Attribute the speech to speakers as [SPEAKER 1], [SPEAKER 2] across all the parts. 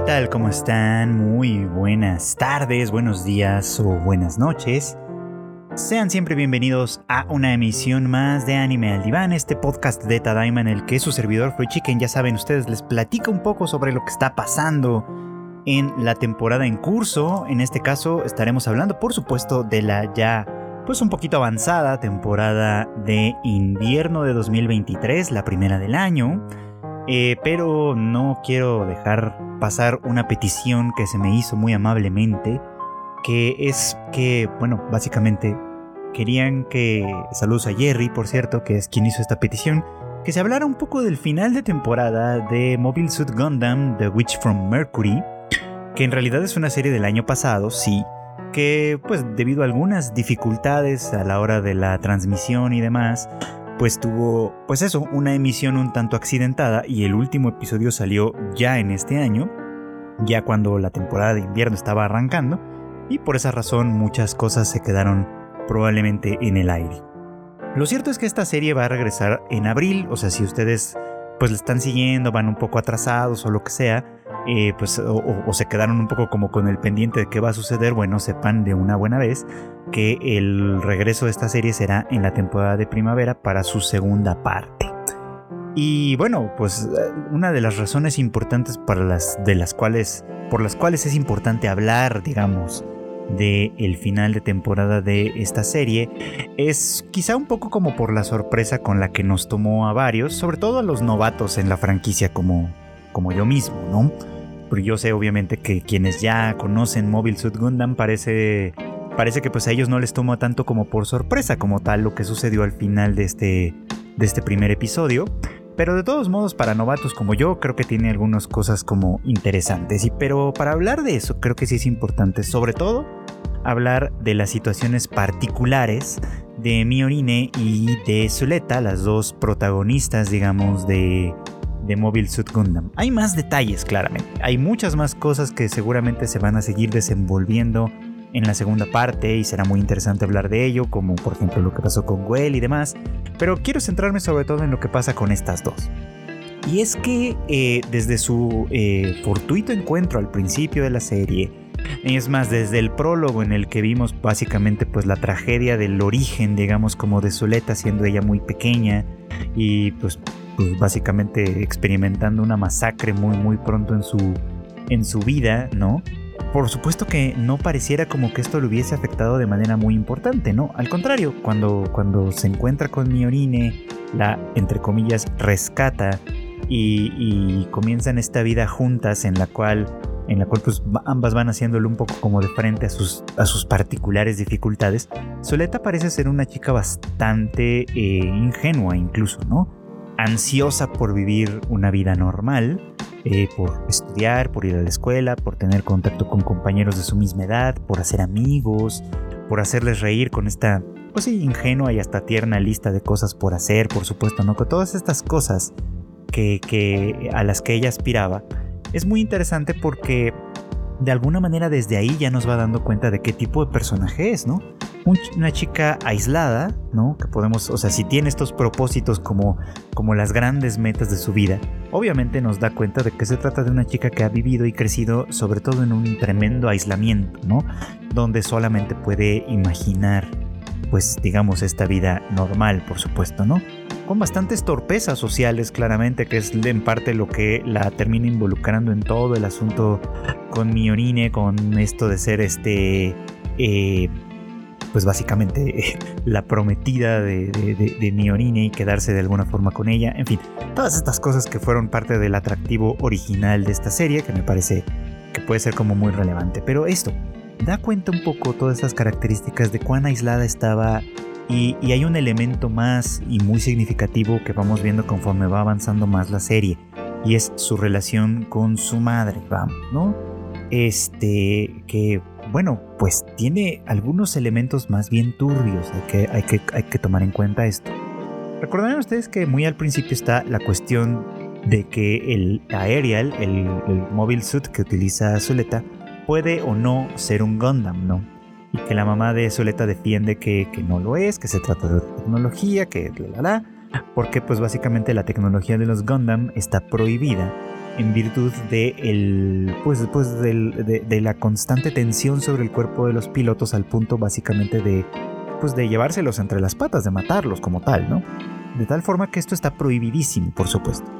[SPEAKER 1] ¿qué tal? ¿Cómo están? Muy buenas tardes, buenos días o buenas noches. Sean siempre bienvenidos a una emisión más de Anime al Diván, este podcast de Tadaima en el que su servidor Free Chicken, ya saben ustedes, les platica un poco sobre lo que está pasando en la temporada en curso. En este caso estaremos hablando, por supuesto, de la ya pues un poquito avanzada temporada de invierno de 2023, la primera del año. Eh, pero no quiero dejar pasar una petición que se me hizo muy amablemente, que es que, bueno, básicamente querían que, saludos a Jerry, por cierto, que es quien hizo esta petición, que se hablara un poco del final de temporada de Mobile Suit Gundam The Witch from Mercury, que en realidad es una serie del año pasado, sí, que pues debido a algunas dificultades a la hora de la transmisión y demás, pues tuvo, pues eso, una emisión un tanto accidentada y el último episodio salió ya en este año, ya cuando la temporada de invierno estaba arrancando, y por esa razón muchas cosas se quedaron probablemente en el aire. Lo cierto es que esta serie va a regresar en abril, o sea, si ustedes pues le están siguiendo, van un poco atrasados o lo que sea, eh, pues, o, se quedaron un poco como con el pendiente de qué va a suceder, bueno, sepan de una buena vez que el regreso de esta serie será en la temporada de primavera para su segunda parte. Y bueno, pues eh, una de las razones importantes para las, de las cuales, por las cuales es importante hablar, digamos, de el final de temporada de esta serie es quizá un poco como por la sorpresa con la que nos tomó a varios, sobre todo a los novatos en la franquicia como, como yo mismo, ¿no? Pero yo sé obviamente que quienes ya conocen Mobile Suit Gundam parece parece que pues a ellos no les toma tanto como por sorpresa como tal lo que sucedió al final de este de este primer episodio. Pero de todos modos, para novatos como yo, creo que tiene algunas cosas como interesantes. Y pero para hablar de eso, creo que sí es importante, sobre todo, hablar de las situaciones particulares de Miorine y de Zuleta, las dos protagonistas, digamos, de, Mobile Suit Gundam. Hay más detalles, claramente. Hay muchas más cosas que seguramente se van a seguir desenvolviendo en la segunda parte y será muy interesante hablar de ello, como por ejemplo lo que pasó con Gwen y demás. Pero quiero centrarme sobre todo en lo que pasa con estas dos. Y es que eh, desde su eh, fortuito encuentro al principio de la serie, es más, desde el prólogo en el que vimos básicamente pues la tragedia del origen, digamos, como de Zuleta siendo ella muy pequeña y pues pues, básicamente experimentando una masacre muy muy pronto en su, en su vida, ¿no? Por supuesto que no pareciera como que esto le hubiese afectado de manera muy importante, ¿no? Al contrario, cuando, cuando se encuentra con Miorine, la, entre comillas, rescata y, y comienzan esta vida juntas en la cual en la cual pues ambas van haciéndolo un poco como de frente a sus, a sus particulares dificultades, Soleta parece ser una chica bastante eh, ingenua incluso, ¿no? ansiosa por vivir una vida normal, eh, por estudiar, por ir a la escuela, por tener contacto con compañeros de su misma edad, por hacer amigos, por hacerles reír con esta, pues sí, ingenua y hasta tierna lista de cosas por hacer, por supuesto, ¿no? Con todas estas cosas que, a las que ella aspiraba, es muy interesante porque de alguna manera desde ahí ya nos va dando cuenta de qué tipo de personaje es, ¿no? una chica aislada, ¿no? Que podemos, o sea, si tiene estos propósitos como, como las grandes metas de su vida, obviamente nos da cuenta de que se trata de una chica que ha vivido y crecido sobre todo en un tremendo aislamiento, ¿no? Donde solamente puede imaginar, pues digamos, esta vida normal, por supuesto, ¿no? Con bastantes torpezas sociales, claramente, que es en parte lo que la termina involucrando en todo el asunto con Miorine, con esto de ser este... Eh, pues básicamente la prometida de, de, Miorine y quedarse de alguna forma con ella. En fin, todas estas cosas que fueron parte del atractivo original de esta serie, que me parece que puede ser como muy relevante. Pero esto, da cuenta un poco todas estas características de cuán aislada estaba y, hay un elemento más y muy significativo que vamos viendo conforme va avanzando más la serie y es su relación con su madre, ¿no? Este, que bueno, pues tiene algunos elementos más bien turbios, hay que, hay que, hay que tomar en cuenta esto. Recordarán ustedes que muy al principio está la cuestión de que el Aerial, el, el mobile suit que utiliza Zuleta, puede o no ser un Gundam, ¿no? Y que la mamá de Zuleta defiende que, que no lo es, que se trata de tecnología, que la la la, porque pues básicamente la tecnología de los Gundam está prohibida en virtud de, el, pues, pues de, la constante tensión sobre el cuerpo de los pilotos al punto básicamente de, pues, de llevárselos entre las patas, de matarlos como tal, ¿no? De tal forma que esto está prohibidísimo, por supuesto.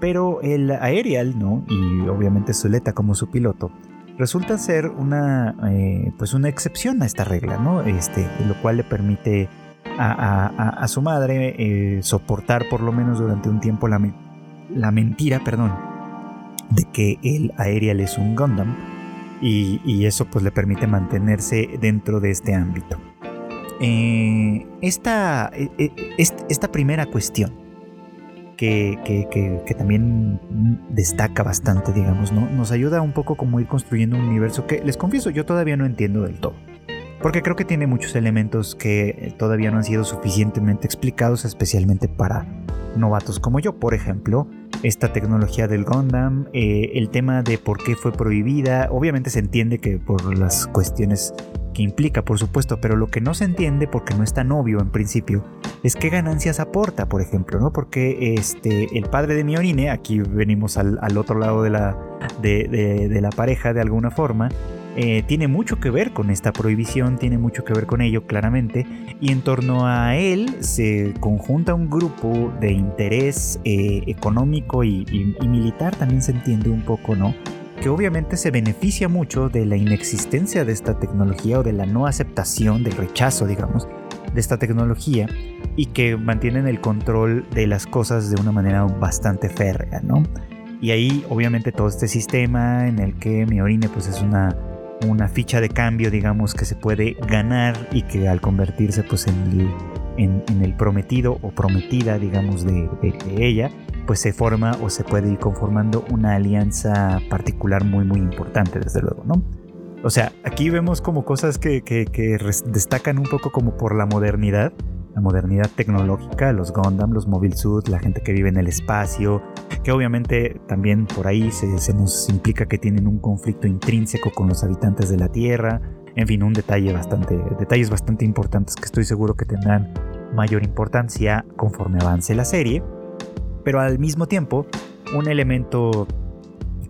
[SPEAKER 1] Pero el Aerial, ¿no? Y obviamente Zuleta como su piloto, resulta ser una, eh, pues una excepción a esta regla, ¿no? Este, lo cual le permite a, su madre eh, soportar por lo menos durante un tiempo la, la mentira, perdón, de que el Aerial es un Gundam y, eso pues le permite mantenerse dentro de este ámbito. Eh, esta, esta primera cuestión que, también destaca bastante, digamos, ¿no? Nos ayuda un poco como ir construyendo un universo que, les confieso, yo todavía no entiendo del todo. Porque creo que tiene muchos elementos que todavía no han sido suficientemente explicados, especialmente para novatos como yo. Por ejemplo, esta tecnología del Gundam, eh, el tema de por qué fue prohibida, obviamente se entiende que por las cuestiones que implica, por supuesto, pero lo que no se entiende, porque no es tan obvio en principio, es qué ganancias aporta, por ejemplo, ¿no? Porque este, el padre de Miorine, aquí venimos al, otro lado de la, de, la pareja de alguna forma, eh, tiene mucho que ver con esta prohibición, tiene mucho que ver con ello claramente, y en torno a él se conjunta un grupo de interés eh, económico y, militar, también se entiende un poco, ¿no? Que obviamente se beneficia mucho de la inexistencia de esta tecnología o de la no aceptación, del rechazo, digamos, de esta tecnología y que mantienen el control de las cosas de una manera bastante férrea, ¿no? Y ahí obviamente todo este sistema en el que mi orine pues es una, una ficha de cambio, digamos, que se puede ganar y que al convertirse pues en el, en, el prometido o prometida, digamos, de ella, pues se forma o se puede ir conformando una alianza particular muy muy importante desde luego, ¿no? O sea, aquí vemos como cosas que, destacan un poco como por la modernidad, la modernidad tecnológica, los Gundam, los Mobile Suit, la gente que vive en el espacio, que obviamente también por ahí se, nos implica que tienen un conflicto intrínseco con los habitantes de la Tierra, en fin, un detalle bastante, detalles bastante importantes que estoy seguro que tendrán mayor importancia conforme avance la serie pero al mismo tiempo un elemento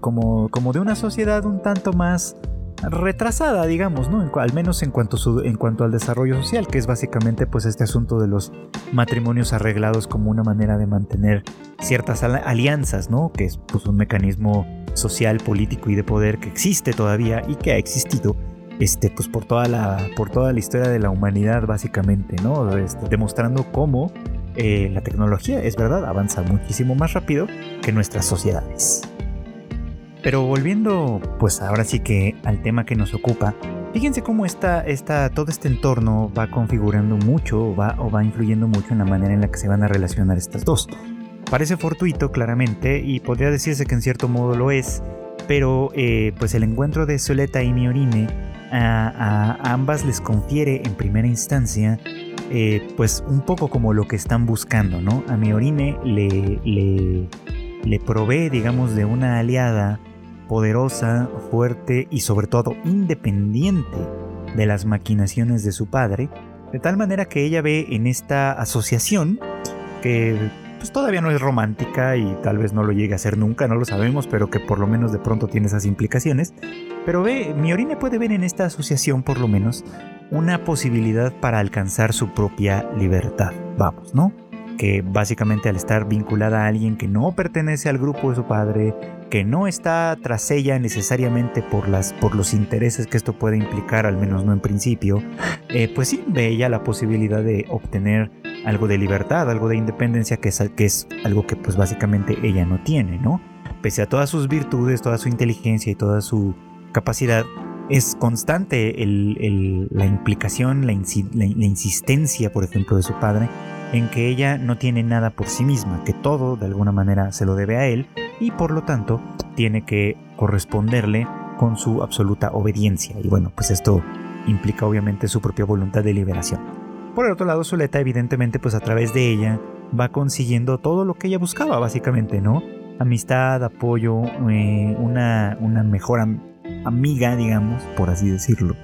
[SPEAKER 1] como, como de una sociedad un tanto más retrasada, digamos, ¿no? al menos en cuanto, en cuanto al desarrollo social, que es básicamente pues este asunto de los matrimonios arreglados como una manera de mantener ciertas alianzas, ¿no? Que es pues un mecanismo social, político y de poder que existe todavía y que ha existido este, pues por toda la, por toda la historia de la humanidad básicamente, ¿no? Este, demostrando cómo eh, la tecnología, es verdad, avanza muchísimo más rápido que nuestras sociedades. Pero volviendo, pues ahora sí que al tema que nos ocupa, fíjense cómo está, está, todo este entorno va configurando mucho va, o va influyendo mucho en la manera en la que se van a relacionar estas dos. Parece fortuito, claramente, y podría decirse que en cierto modo lo es, pero eh, pues el encuentro de Soleta y Miorine a ambas les confiere en primera instancia eh, pues un poco como lo que están buscando, ¿no? A Miorine le, le, le provee, digamos, de una aliada poderosa, fuerte y sobre todo independiente de las maquinaciones de su padre, de tal manera que ella ve en esta asociación que pues todavía no es romántica y tal vez no lo llegue a ser nunca, no lo sabemos, pero que por lo menos de pronto tiene esas implicaciones. Pero ve, Miorine puede ver en esta asociación por lo menos una posibilidad para alcanzar su propia libertad, vamos, ¿no? Que básicamente al estar vinculada a alguien que no pertenece al grupo de su padre, que no está tras ella necesariamente por, las, por los intereses que esto puede implicar, al menos no en principio, eh, pues sí, ve ella la posibilidad de obtener algo de libertad, algo de independencia, que es, que es algo que pues básicamente ella no tiene, ¿no? Pese a todas sus virtudes, toda su inteligencia y toda su capacidad, es constante la implicación, la, insistencia, por ejemplo, de su padre en que ella no tiene nada por sí misma, que todo de alguna manera se lo debe a él y por lo tanto tiene que corresponderle con su absoluta obediencia. Y bueno, pues esto implica obviamente su propia voluntad de liberación. Por el otro lado, Zuleta evidentemente pues a través de ella va consiguiendo todo lo que ella buscaba básicamente, ¿no? Amistad, apoyo, eh, una, una mejor amiga, digamos, por así decirlo.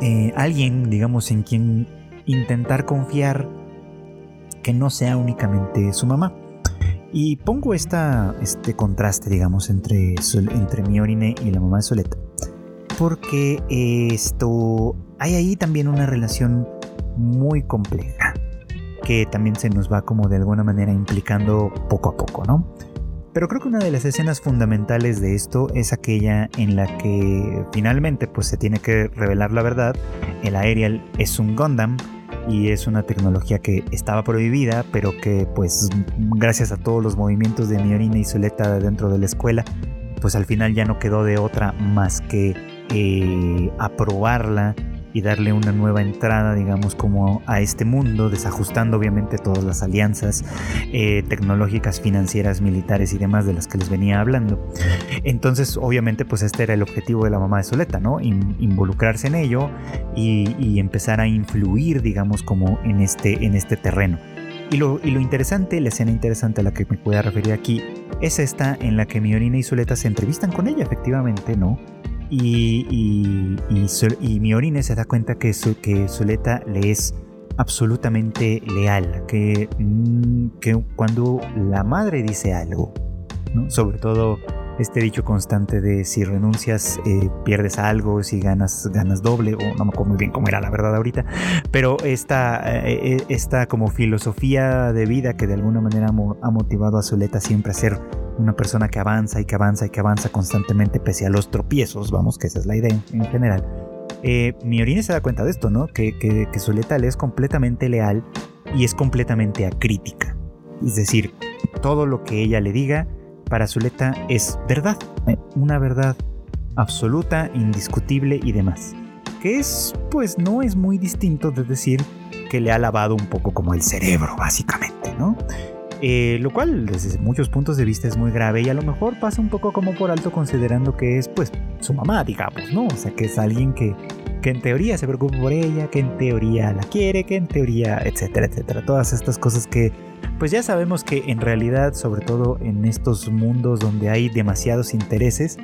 [SPEAKER 1] Eh, alguien, digamos, en quien intentar confiar que no sea únicamente su mamá. Y pongo este contraste, digamos, entre, entre Miorine y la mamá de Soleta. Porque esto. Hay ahí también una relación muy compleja. Que también se nos va como de alguna manera implicando poco a poco, ¿no? Pero creo que una de las escenas fundamentales de esto es aquella en la que finalmente pues se tiene que revelar la verdad. El Aerial es un Gundam y es una tecnología que estaba prohibida, pero que pues gracias a todos los movimientos de Miorina y Zuleta dentro de la escuela, pues al final ya no quedó de otra más que eh, aprobarla y darle una nueva entrada, digamos, como a este mundo, desajustando obviamente todas las alianzas eh, tecnológicas, financieras, militares y demás de las que les venía hablando. Entonces, obviamente, pues este era el objetivo de la mamá de Soleta, ¿no? involucrarse en ello y, empezar a influir, digamos, como en este, en este terreno. Y lo, y lo, interesante, la escena interesante a la que me pueda referir aquí, es esta en la que Miorina y Soleta se entrevistan con ella, efectivamente, ¿no? Y, y, y, Miorine se da cuenta que, su, que Zuleta le es absolutamente leal, que, mm, que cuando la madre dice algo, sobre todo este dicho constante de si renuncias eh, pierdes algo, si ganas ganas doble, o no me acuerdo muy bien cómo era la verdad ahorita, pero esta, eh, eh, esta como filosofía de vida que de alguna manera ha motivado a Zuleta siempre a ser una persona que avanza y que avanza y que avanza constantemente pese a los tropiezos, vamos, que esa es la idea en, general. Eh, Miorine se da cuenta de esto, ¿no? Que, que, que Zuleta le es completamente leal y es completamente acrítica. Es decir, todo lo que ella le diga para Zuleta es verdad, eh, una verdad absoluta, indiscutible y demás. Que es, pues no es muy distinto de decir que le ha lavado un poco como el cerebro, básicamente, ¿no? Eh, lo cual desde muchos puntos de vista es muy grave y a lo mejor pasa un poco como por alto considerando que es pues su mamá, digamos, ¿no? O sea, que es alguien que, que en teoría se preocupa por ella, que en teoría la quiere, que en teoría, etcétera, etcétera. Todas estas cosas que pues ya sabemos que en realidad, sobre todo en estos mundos donde hay demasiados intereses,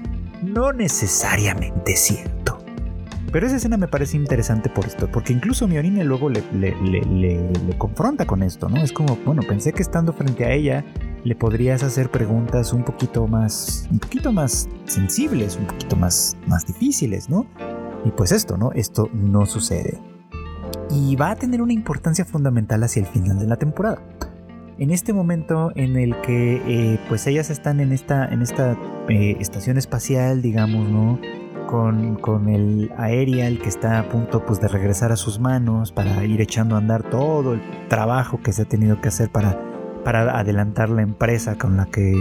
[SPEAKER 1] no necesariamente es cierto. Pero esa escena me parece interesante por esto, porque incluso Miorine luego le, le, confronta con esto, ¿no? Es como, bueno, pensé que estando frente a ella le podrías hacer preguntas un poquito más, un poquito más sensibles, un poquito más, más difíciles, ¿no? Y pues esto, ¿no? Esto no sucede. Y va a tener una importancia fundamental hacia el final de la temporada. En este momento en el que eh, pues ellas están en esta, en esta eh, estación espacial, digamos, ¿no? con, el Aerial que está a punto pues, de regresar a sus manos para ir echando a andar todo el trabajo que se ha tenido que hacer para, para adelantar la empresa con la que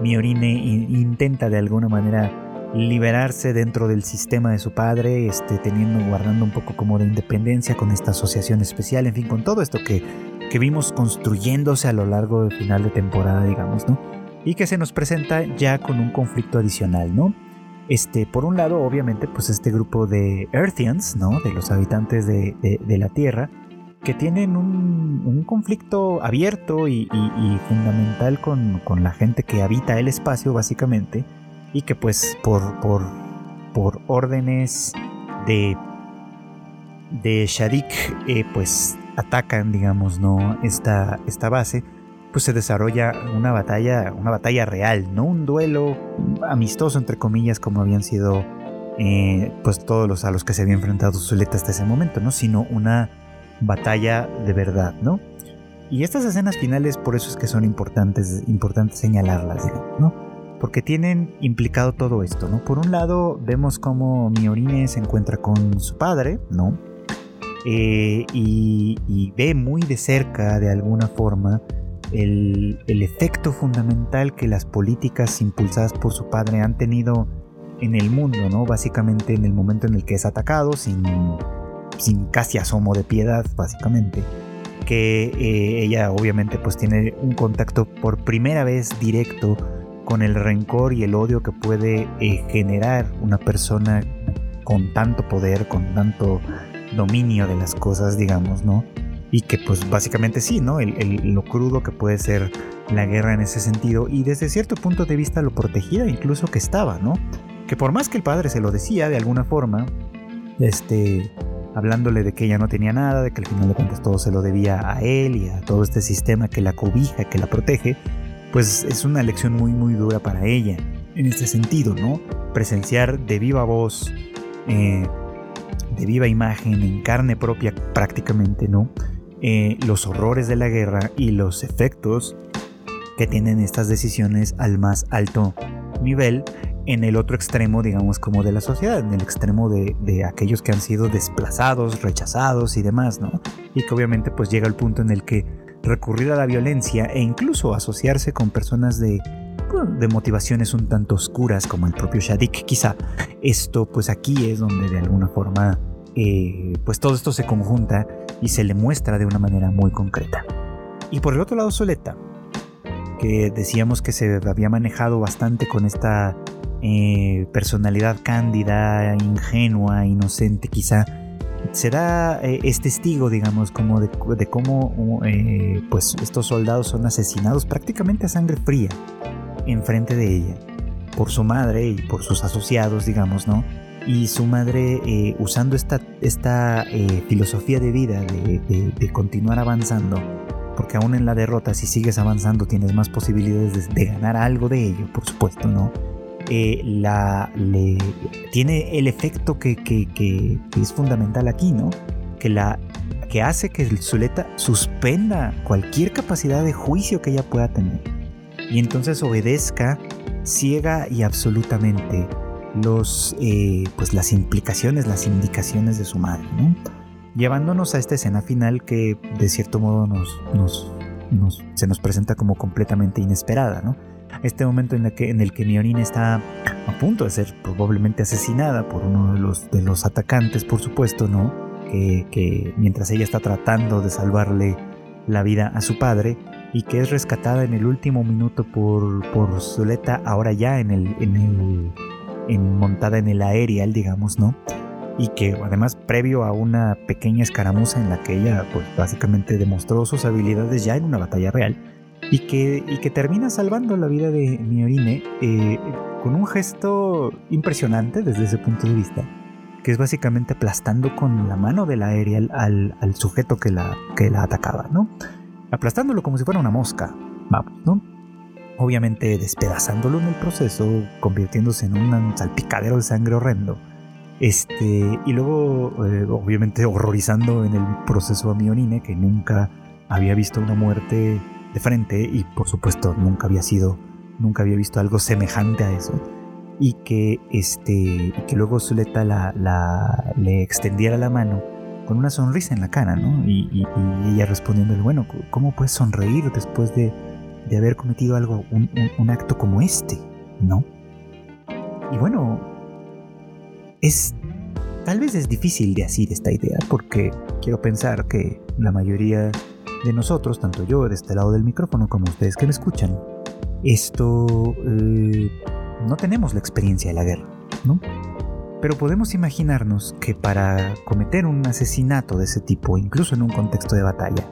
[SPEAKER 1] Miorine intenta de alguna manera liberarse dentro del sistema de su padre, este, teniendo, guardando un poco como de independencia con esta asociación especial, en fin, con todo esto que, que vimos construyéndose a lo largo del final de temporada, digamos, ¿no? Y que se nos presenta ya con un conflicto adicional, ¿no? Este, por un lado, obviamente, pues este grupo de Earthians, ¿no? De los habitantes de, la Tierra, que tienen un, conflicto abierto y, fundamental con, la gente que habita el espacio, básicamente, y que pues por, por, por órdenes de, de Shadik, eh, pues atacan, digamos, ¿no? Esta, esta base pues se desarrolla una batalla, una batalla real, no un duelo amistoso entre comillas como habían sido eh, pues todos los a los que se había enfrentado Zuleta hasta ese momento, ¿no? Sino una batalla de verdad, ¿no? Y estas escenas finales por eso es que son importantes, importantes señalarlas, ¿no? Porque tienen implicado todo esto, ¿no? Por un lado vemos cómo Miorine se encuentra con su padre, ¿no? Eh, y, y, ve muy de cerca, de alguna forma, el, efecto fundamental que las políticas impulsadas por su padre han tenido en el mundo, ¿no? Básicamente en el momento en el que es atacado, sin, sin casi asomo de piedad, básicamente. Que eh, ella obviamente pues tiene un contacto por primera vez directo con el rencor y el odio que puede eh, generar una persona con tanto poder, con tanto dominio de las cosas, digamos, ¿no? y que pues básicamente sí, ¿no? El, lo crudo que puede ser la guerra en ese sentido y desde cierto punto de vista lo protegida incluso que estaba, ¿no? Que por más que el padre se lo decía de alguna forma, este, hablándole de que ella no tenía nada, de que al final de cuentas todo se lo debía a él y a todo este sistema que la cobija, que la protege, pues es una lección muy muy dura para ella en este sentido, ¿no? Presenciar de viva voz, eh, de viva imagen, en carne propia prácticamente, ¿no? Eh, los horrores de la guerra y los efectos que tienen estas decisiones al más alto nivel en el otro extremo, digamos, como de la sociedad, en el extremo de, de, aquellos que han sido desplazados, rechazados y demás, ¿no? Y que obviamente pues llega el punto en el que recurrir a la violencia e incluso asociarse con personas de, pues, de motivaciones un tanto oscuras como el propio Shadik quizá, esto pues aquí es donde de alguna forma eh, pues todo esto se conjunta y se le muestra de una manera muy concreta. Y por el otro lado Soleta, que decíamos que se había manejado bastante con esta eh, personalidad cándida, ingenua, inocente quizá, será eh, es testigo, digamos, como de, cómo eh, pues estos soldados son asesinados prácticamente a sangre fría enfrente de ella por su madre y por sus asociados, digamos, ¿no? Y su madre eh, usando esta, esta filosofía de vida de, de, continuar avanzando, porque aún en la derrota, si sigues avanzando, tienes más posibilidades de ganar algo de ello, por supuesto, ¿no? Eh, la, le, tiene el efecto que, es fundamental aquí, ¿no? Que, la, que hace que el Zuleta suspenda cualquier capacidad de juicio que ella pueda tener. Y entonces obedezca ciega y absolutamente los, eh, pues las implicaciones, las indicaciones de su madre, ¿no? Llevándonos a esta escena final que de cierto modo nos, nos, se nos presenta como completamente inesperada, ¿no? Este momento en el que, en el que Miorin está a punto de ser probablemente asesinada por uno de los, de los atacantes, por supuesto, ¿no? Que, mientras ella está tratando de salvarle la vida a su padre y que es rescatada en el último minuto por, por Zuleta, ahora ya en el, en el montada en el aerial, digamos, ¿no? Y que además previo a una pequeña escaramuza en la que ella pues básicamente demostró sus habilidades ya en una batalla real, y que, y que termina salvando la vida de Miorine eh, con un gesto impresionante desde ese punto de vista, que es básicamente aplastando con la mano del aerial al, al, sujeto que la, que la atacaba, ¿no? Aplastándolo como si fuera una mosca, vamos, ¿no? Obviamente despedazándolo en el proceso, convirtiéndose en un salpicadero de sangre horrendo. Este, y luego, eh, obviamente, horrorizando en el proceso a Mionine, que nunca había visto una muerte de frente y por supuesto nunca había sido, nunca había visto algo semejante a eso. Y que, este, y que luego Zuleta la, la, le extendiera la mano con una sonrisa en la cara, ¿no? Y, ella respondiéndole, bueno, ¿cómo puedes sonreír después de, de haber cometido algo, un, un, acto como este, ¿no? Y bueno, es tal vez es difícil de decir esta idea porque quiero pensar que la mayoría de nosotros, tanto yo de este lado del micrófono como ustedes que me escuchan, esto eh, no tenemos la experiencia de la guerra, ¿no? Pero podemos imaginarnos que para cometer un asesinato de ese tipo, incluso en un contexto de batalla,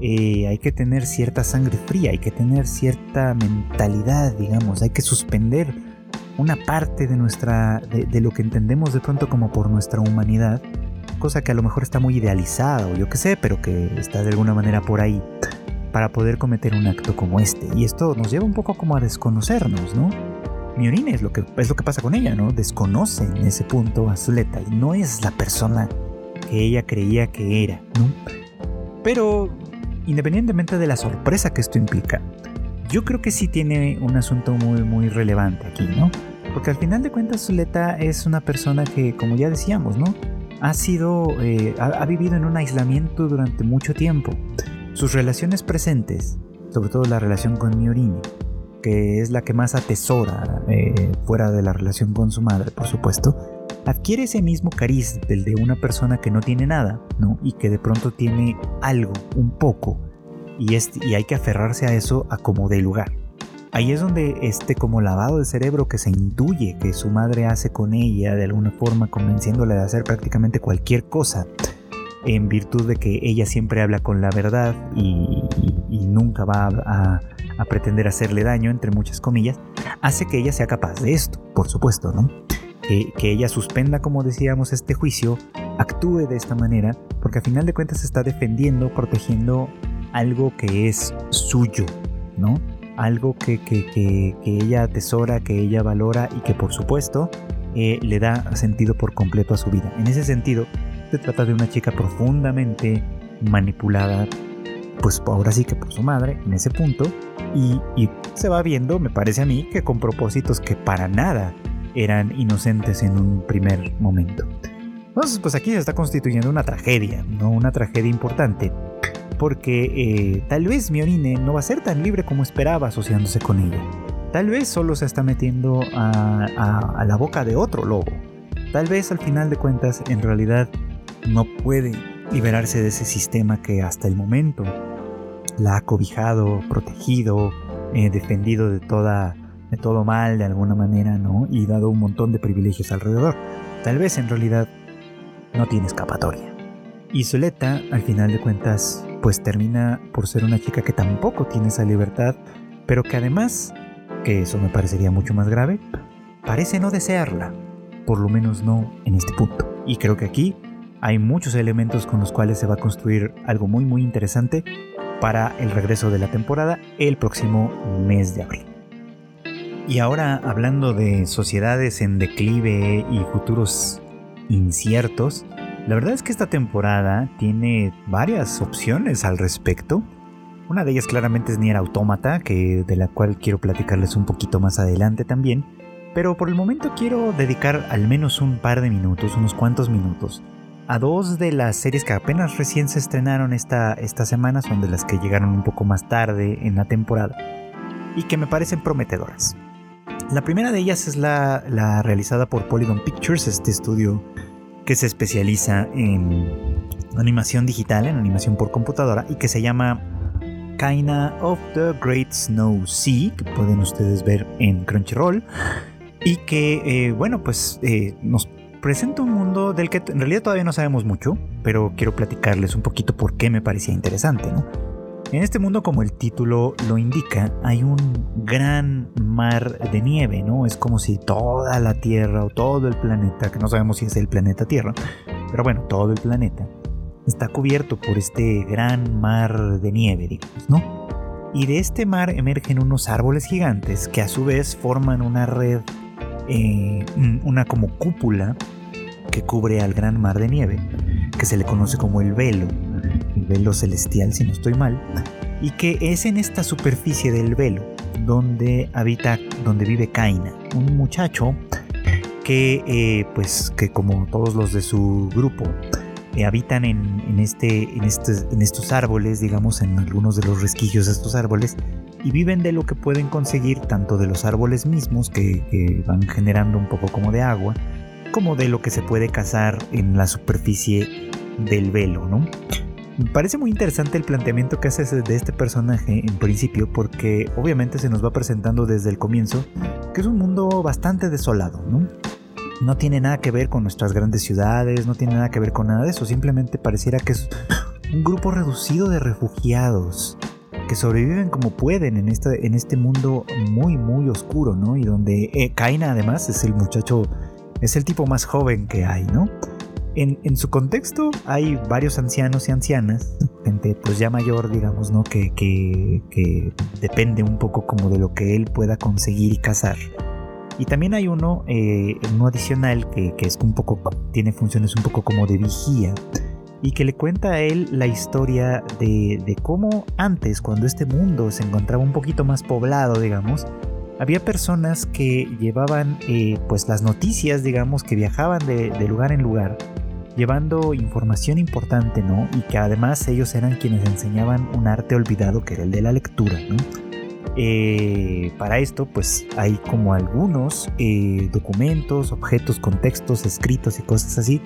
[SPEAKER 1] eh, hay que tener cierta sangre fría, hay que tener cierta mentalidad, digamos, hay que suspender una parte de nuestra, de lo que entendemos de pronto como por nuestra humanidad cosa que a lo mejor está muy idealizada o yo qué sé, pero que está de alguna manera por ahí para poder cometer un acto como este. Y esto nos lleva un poco como a desconocernos, ¿no? Miorine es lo que, es lo que pasa con ella, ¿no? Desconoce en ese punto a Zuleta y no es la persona que ella creía que era, ¿no? Pero independientemente de la sorpresa que esto implica, yo creo que sí tiene un asunto muy, muy relevante aquí, ¿no? Porque al final de cuentas Zuleta es una persona que, como ya decíamos, ¿no? Ha sido, eh, ha, vivido en un aislamiento durante mucho tiempo. Sus relaciones presentes, sobre todo la relación con Miorini, que es la que más atesora eh, fuera de la relación con su madre, por supuesto, adquiere ese mismo cariz del de una persona que no tiene nada, ¿no? Y que de pronto tiene algo, un poco, y, es, y hay que aferrarse a eso a como de lugar. Ahí es donde este como lavado de cerebro que se intuye que su madre hace con ella de alguna forma convenciéndola de hacer prácticamente cualquier cosa en virtud de que ella siempre habla con la verdad y, nunca va a, pretender hacerle daño, entre muchas comillas, hace que ella sea capaz de esto, por supuesto, ¿no? Que, que, ella suspenda, como decíamos, este juicio, actúe de esta manera, porque a final de cuentas está defendiendo, protegiendo algo que es suyo, ¿no? Algo que, ella atesora, que ella valora y que por supuesto eh, le da sentido por completo a su vida. En ese sentido, se trata de una chica profundamente manipulada, pues ahora sí que por su madre, en ese punto, y, y se va viendo, me parece a mí, que con propósitos que para nada eran inocentes en un primer momento. Entonces, pues aquí se está constituyendo una tragedia, ¿no? Una tragedia importante porque eh, tal vez Mionine no va a ser tan libre como esperaba asociándose con ella. Tal vez solo se está metiendo a, la boca de otro lobo. Tal vez al final de cuentas en realidad no puede liberarse de ese sistema que hasta el momento la ha cobijado, protegido, eh, defendido de toda de todo mal de alguna manera, ¿no? Y dado un montón de privilegios alrededor. Tal vez en realidad no tiene escapatoria. Y Soleta, al final de cuentas, pues termina por ser una chica que tampoco tiene esa libertad, pero que además, que eso me parecería mucho más grave, parece no desearla, por lo menos no en este punto. Y creo que aquí hay muchos elementos con los cuales se va a construir algo muy muy interesante para el regreso de la temporada el próximo mes de abril. Y ahora hablando de sociedades en declive y futuros inciertos, la verdad es que esta temporada tiene varias opciones al respecto. Una de ellas claramente es Nier Automata, que, de la cual quiero platicarles un poquito más adelante también. Pero por el momento quiero dedicar al menos un par de minutos, unos cuantos minutos, a dos de las series que apenas recién se estrenaron esta, esta semana, son de las que llegaron un poco más tarde en la temporada, y que me parecen prometedoras. La primera de ellas es la, la realizada por Polygon Pictures, este estudio que se especializa en animación digital, en animación por computadora y que se llama Kaina of the Great Snow Sea, que pueden ustedes ver en Crunchyroll y que, eh, bueno, pues eh, nos presenta un mundo del que en realidad todavía no sabemos mucho, pero quiero platicarles un poquito por qué me parecía interesante, ¿no? En este mundo, como el título lo indica, hay un gran mar de nieve, ¿no? Es como si toda la Tierra o todo el planeta, que no sabemos si es el planeta Tierra, pero bueno, todo el planeta, está cubierto por este gran mar de nieve, digamos, ¿no? Y de este mar emergen unos árboles gigantes que a su vez forman una red, eh, una como cúpula que cubre al gran mar de nieve, que se le conoce como el velo el velo celestial si no estoy mal, y que es en esta superficie del velo donde habita, donde vive Kaina, un muchacho que eh, pues que como todos los de su grupo eh, habitan en, este, en, este, en estos árboles, digamos, en algunos de los resquicios de estos árboles, y viven de lo que pueden conseguir tanto de los árboles mismos que, van generando un poco como de agua, como de lo que se puede cazar en la superficie del velo, ¿no? Me parece muy interesante el planteamiento que hace de este personaje en principio porque obviamente se nos va presentando desde el comienzo que es un mundo bastante desolado, ¿no? No tiene nada que ver con nuestras grandes ciudades, no tiene nada que ver con nada de eso, simplemente pareciera que es un grupo reducido de refugiados que sobreviven como pueden en este, en este mundo muy muy oscuro, ¿no? Y donde eh, Kaina además es el muchacho, es el tipo más joven que hay, ¿no? En, su contexto hay varios ancianos y ancianas, gente pues ya mayor, digamos, ¿no? Que, que, depende un poco como de lo que él pueda conseguir y cazar. Y también hay uno, eh, uno adicional que, es un poco, tiene funciones un poco como de vigía y que le cuenta a él la historia de, de cómo antes, cuando este mundo se encontraba un poquito más poblado, digamos, había personas que llevaban eh, pues las noticias, digamos, que viajaban de lugar en lugar llevando información importante, ¿no? Y que además ellos eran quienes enseñaban un arte olvidado que era el de la lectura, ¿no? Eh, para esto, pues hay como algunos eh, documentos, objetos, contextos, escritos y cosas así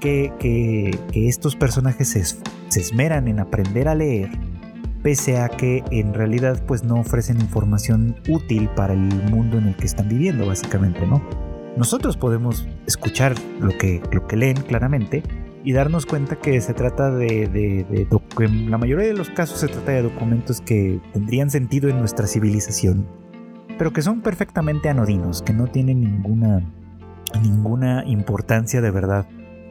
[SPEAKER 1] que, estos personajes se, se, esmeran en aprender a leer, pese a que en realidad pues no ofrecen información útil para el mundo en el que están viviendo, básicamente, ¿no? Nosotros podemos escuchar lo que, lo que leen claramente y darnos cuenta que se trata de, de, en la mayoría de los casos se trata de documentos que tendrían sentido en nuestra civilización, pero que son perfectamente anodinos, que no tienen ninguna, ninguna importancia de verdad.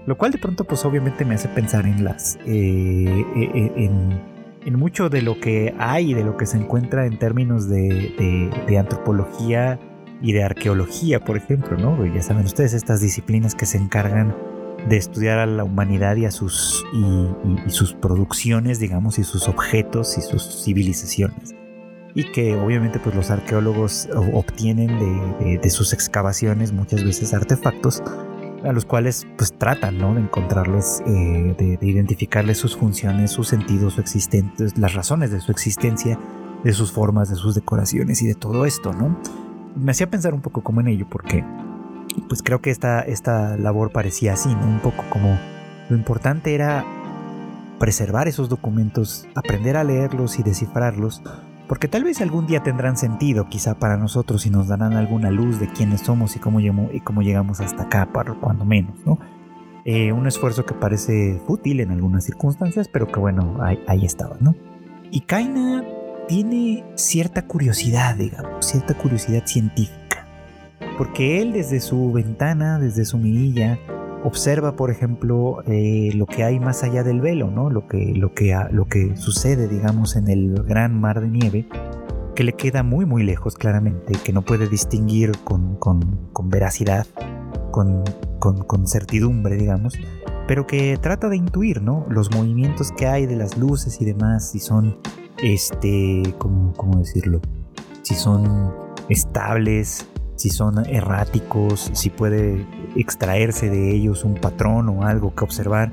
[SPEAKER 1] Lo cual de pronto pues obviamente me hace pensar en las, eh, eh, eh, en, en mucho de lo que hay, de lo que se encuentra en términos de, de, antropología y de arqueología, por ejemplo, ¿no? Ya saben ustedes estas disciplinas que se encargan de estudiar a la humanidad y a sus y, sus producciones, digamos, y sus objetos y sus civilizaciones. Y que obviamente pues los arqueólogos obtienen de, sus excavaciones muchas veces artefactos a los cuales pues tratan ¿no? de encontrarles, eh, de, identificarles sus funciones, sus sentidos, su existencia, las razones de su existencia, de sus formas, de sus decoraciones y de todo esto, ¿no? Me hacía pensar un poco como en ello porque pues creo que esta, esta labor parecía así, ¿no? Un poco como lo importante era preservar esos documentos, aprender a leerlos y descifrarlos, porque tal vez algún día tendrán sentido quizá para nosotros y nos darán alguna luz de quiénes somos y cómo, y cómo llegamos hasta acá, para cuando menos, ¿no? Eh, un esfuerzo que parece fútil en algunas circunstancias, pero que bueno, ahí, ahí estaba, ¿no? Y Kaina tiene cierta curiosidad, digamos, cierta curiosidad científica porque él desde su ventana, desde su mirilla, observa, por ejemplo, eh, lo que hay más allá del velo, ¿no? Lo que, lo, que, lo que sucede, digamos, en el gran mar de nieve, que le queda muy, muy lejos, claramente, que no puede distinguir con, veracidad, con, con, certidumbre, digamos, pero que trata de intuir, ¿no? Los movimientos que hay de las luces y demás, si son, este, ¿cómo, cómo decirlo? Si son estables, si son erráticos, si puede extraerse de ellos un patrón o algo que observar.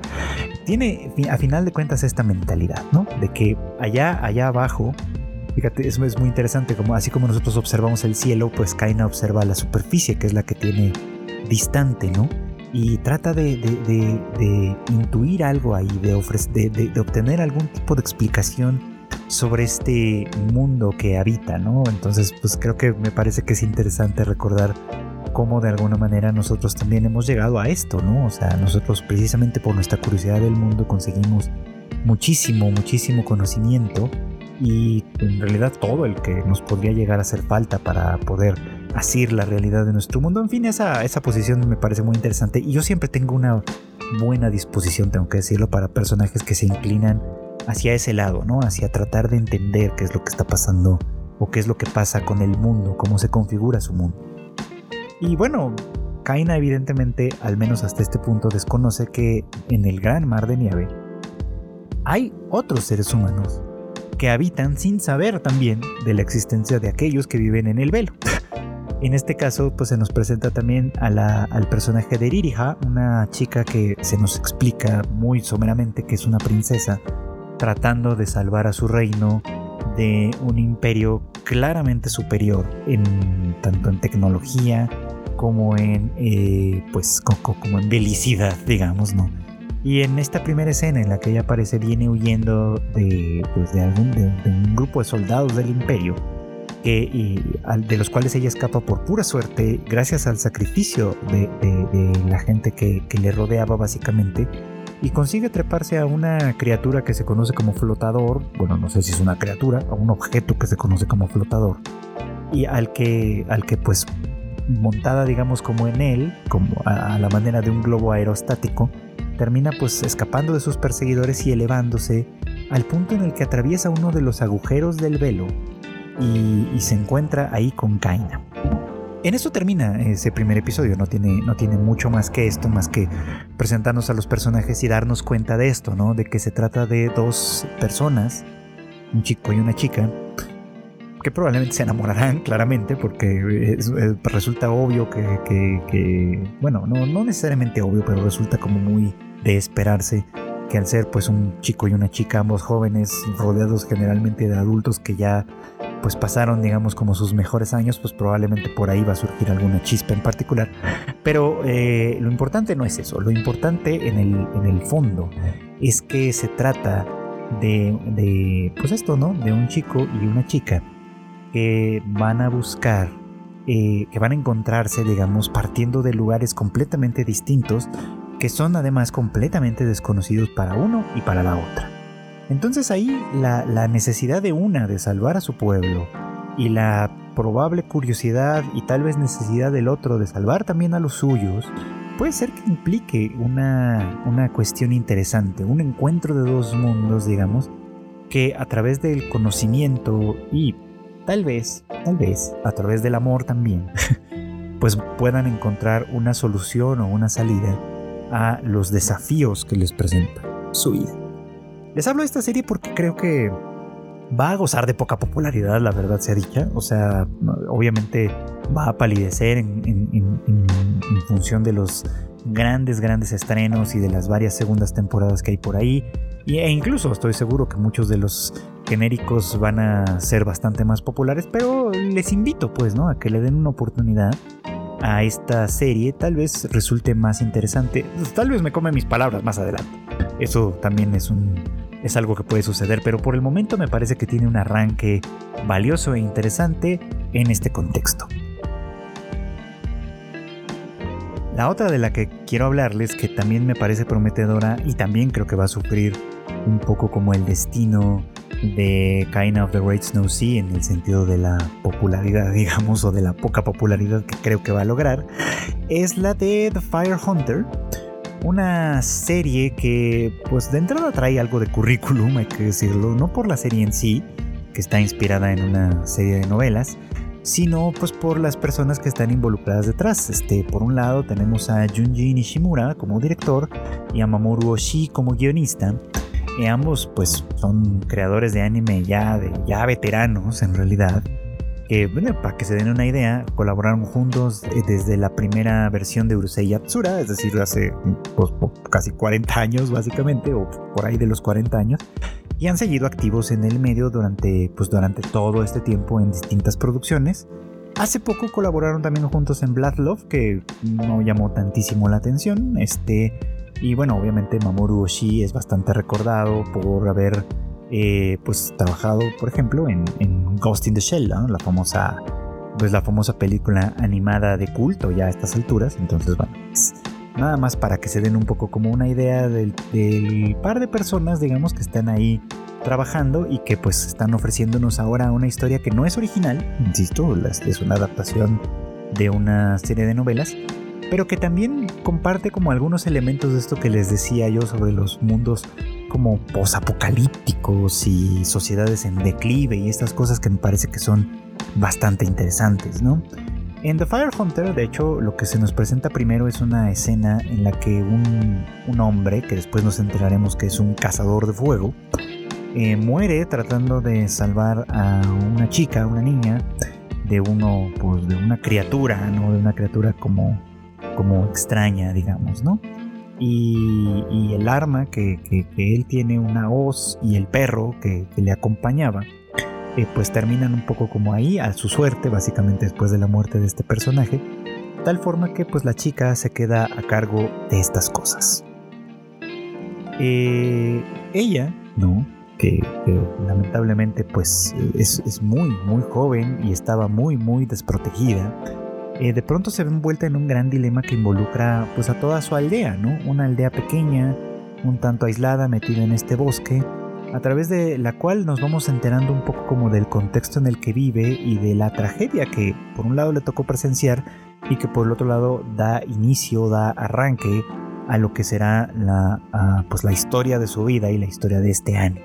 [SPEAKER 1] Tiene a final de cuentas esta mentalidad, ¿no? De que allá, allá abajo, fíjate, eso es muy interesante, como así como nosotros observamos el cielo, pues Kaina observa la superficie, que es la que tiene distante, ¿no? Y trata de, intuir algo ahí, de, de obtener algún tipo de explicación sobre este mundo que habita, ¿no? Entonces, pues creo que me parece que es interesante recordar cómo de alguna manera nosotros también hemos llegado a esto, ¿no? O sea, nosotros precisamente por nuestra curiosidad del mundo conseguimos muchísimo, muchísimo conocimiento y en realidad todo el que nos podría llegar a hacer falta para poder asir la realidad de nuestro mundo. En fin, esa, esa posición me parece muy interesante y yo siempre tengo una buena disposición, tengo que decirlo, para personajes que se inclinan hacia ese lado, ¿no? Hacia tratar de entender qué es lo que está pasando o qué es lo que pasa con el mundo, cómo se configura su mundo. Y bueno, Kaina evidentemente, al menos hasta este punto, desconoce que en el gran mar de nieve hay otros seres humanos que habitan sin saber también de la existencia de aquellos que viven en el velo. En este caso, pues se nos presenta también al personaje de Irija, una chica que se nos explica muy someramente que es una princesa tratando de salvar a su reino de un imperio claramente superior en tanto en tecnología como en eh, pues como en digamos no y en esta primera escena en la que ella aparece viene huyendo de pues de de, un grupo de soldados del imperio que de los cuales ella escapa por pura suerte gracias al sacrificio de, la gente que, que le rodeaba básicamente y consigue treparse a una criatura que se conoce como flotador, bueno, no sé si es una criatura, a un objeto que se conoce como flotador, y al que, al que pues montada digamos como en él, como a, la manera de un globo aerostático, termina pues escapando de sus perseguidores y elevándose al punto en el que atraviesa uno de los agujeros del velo y, y se encuentra ahí con Kaina. En eso termina ese primer episodio, no tiene, no tiene mucho más que esto, más que presentarnos a los personajes y darnos cuenta de esto, ¿no? De que se trata de dos personas, un chico y una chica, que probablemente se enamorarán claramente porque resulta obvio que, bueno, no, no necesariamente obvio, pero resulta como muy de esperarse que al ser pues un chico y una chica, ambos jóvenes, rodeados generalmente de adultos que ya pues pasaron, digamos, como sus mejores años, pues probablemente por ahí va a surgir alguna chispa en particular. Pero eh, lo importante no es eso, lo importante en el, en el fondo es que se trata de, de, pues esto, ¿no? De un chico y una chica que van a buscar, eh, que van a encontrarse, digamos, partiendo de lugares completamente distintos, que son además completamente desconocidos para uno y para la otra. Entonces ahí la, necesidad de una de salvar a su pueblo y la probable curiosidad y tal vez necesidad del otro de salvar también a los suyos, puede ser que implique una, una cuestión interesante, un encuentro de dos mundos, digamos, que a través del conocimiento y tal vez, tal vez, a través del amor también, pues puedan encontrar una solución o una salida a los desafíos que les presenta su vida. Les hablo de esta serie porque creo que va a gozar de poca popularidad, la verdad sea dicha. O sea, obviamente va a palidecer en, función de los grandes, grandes estrenos y de las varias segundas temporadas que hay por ahí. E incluso estoy seguro que muchos de los genéricos van a ser bastante más populares, pero les invito pues, ¿no? A que le den una oportunidad a esta serie, tal vez resulte más interesante. Tal vez me come mis palabras más adelante. Eso también es un es algo que puede suceder, pero por el momento me parece que tiene un arranque valioso e interesante en este contexto. La otra de la que quiero hablarles, que también me parece prometedora y también creo que va a sufrir un poco como el destino de Kind of the Great Snow Sea en el sentido de la popularidad, digamos, o de la poca popularidad que creo que va a lograr, es la de The Fire Hunter. Una serie que, pues de entrada trae algo de currículum, hay que decirlo, no por la serie en sí, que está inspirada en una serie de novelas, sino pues por las personas que están involucradas detrás. Este, por un lado tenemos a Junji Nishimura como director y a Mamoru Oshii como guionista. Y ambos pues son creadores de anime ya, de, ya veteranos en realidad. Que, bueno, para que se den una idea, colaboraron juntos eh, desde la primera versión de Urusei Yatsura, es decir, hace pues, casi 40 años básicamente, o por ahí de los 40 años, y han seguido activos en el medio durante, pues, durante todo este tiempo en distintas producciones. Hace poco colaboraron también juntos en Blood Love, que no llamó tantísimo la atención. Este, y bueno, obviamente Mamoru Oshii es bastante recordado por haber eh, pues trabajado, por ejemplo, en, Ghost in the Shell, la famosa pues la famosa película animada de culto ya a estas alturas. Entonces, bueno, pues, nada más para que se den un poco como una idea del, par de personas, digamos, que están ahí trabajando y que pues están ofreciéndonos ahora una historia que no es original, insisto, es una adaptación de una serie de novelas, pero que también comparte como algunos elementos de esto que les decía yo sobre los mundos como posapocalípticos y sociedades en declive y estas cosas que me parece que son bastante interesantes, ¿no? En The Fire Hunter, de hecho, lo que se nos presenta primero es una escena en la que un, hombre, que después nos enteraremos que es un cazador de fuego, eh, muere tratando de salvar a una chica, una niña, de uno, pues de una criatura, ¿no? De una criatura como como extraña, digamos, ¿no? Y, el arma que, él tiene, una hoz y el perro que, le acompañaba, eh, pues terminan un poco como ahí, a su suerte, básicamente después de la muerte de este personaje, tal forma que pues la chica se queda a cargo de estas cosas. Eh, ella, ¿no? Que, lamentablemente pues es, es muy, muy joven y estaba muy, muy desprotegida eh, de pronto se ve envuelta en un gran dilema que involucra pues a toda su aldea, ¿no? Una aldea pequeña, un tanto aislada, metida en este bosque, a través de la cual nos vamos enterando un poco como del contexto en el que vive y de la tragedia que por un lado le tocó presenciar y que por el otro lado da inicio, da arranque a lo que será la, pues la historia de su vida y la historia de este año.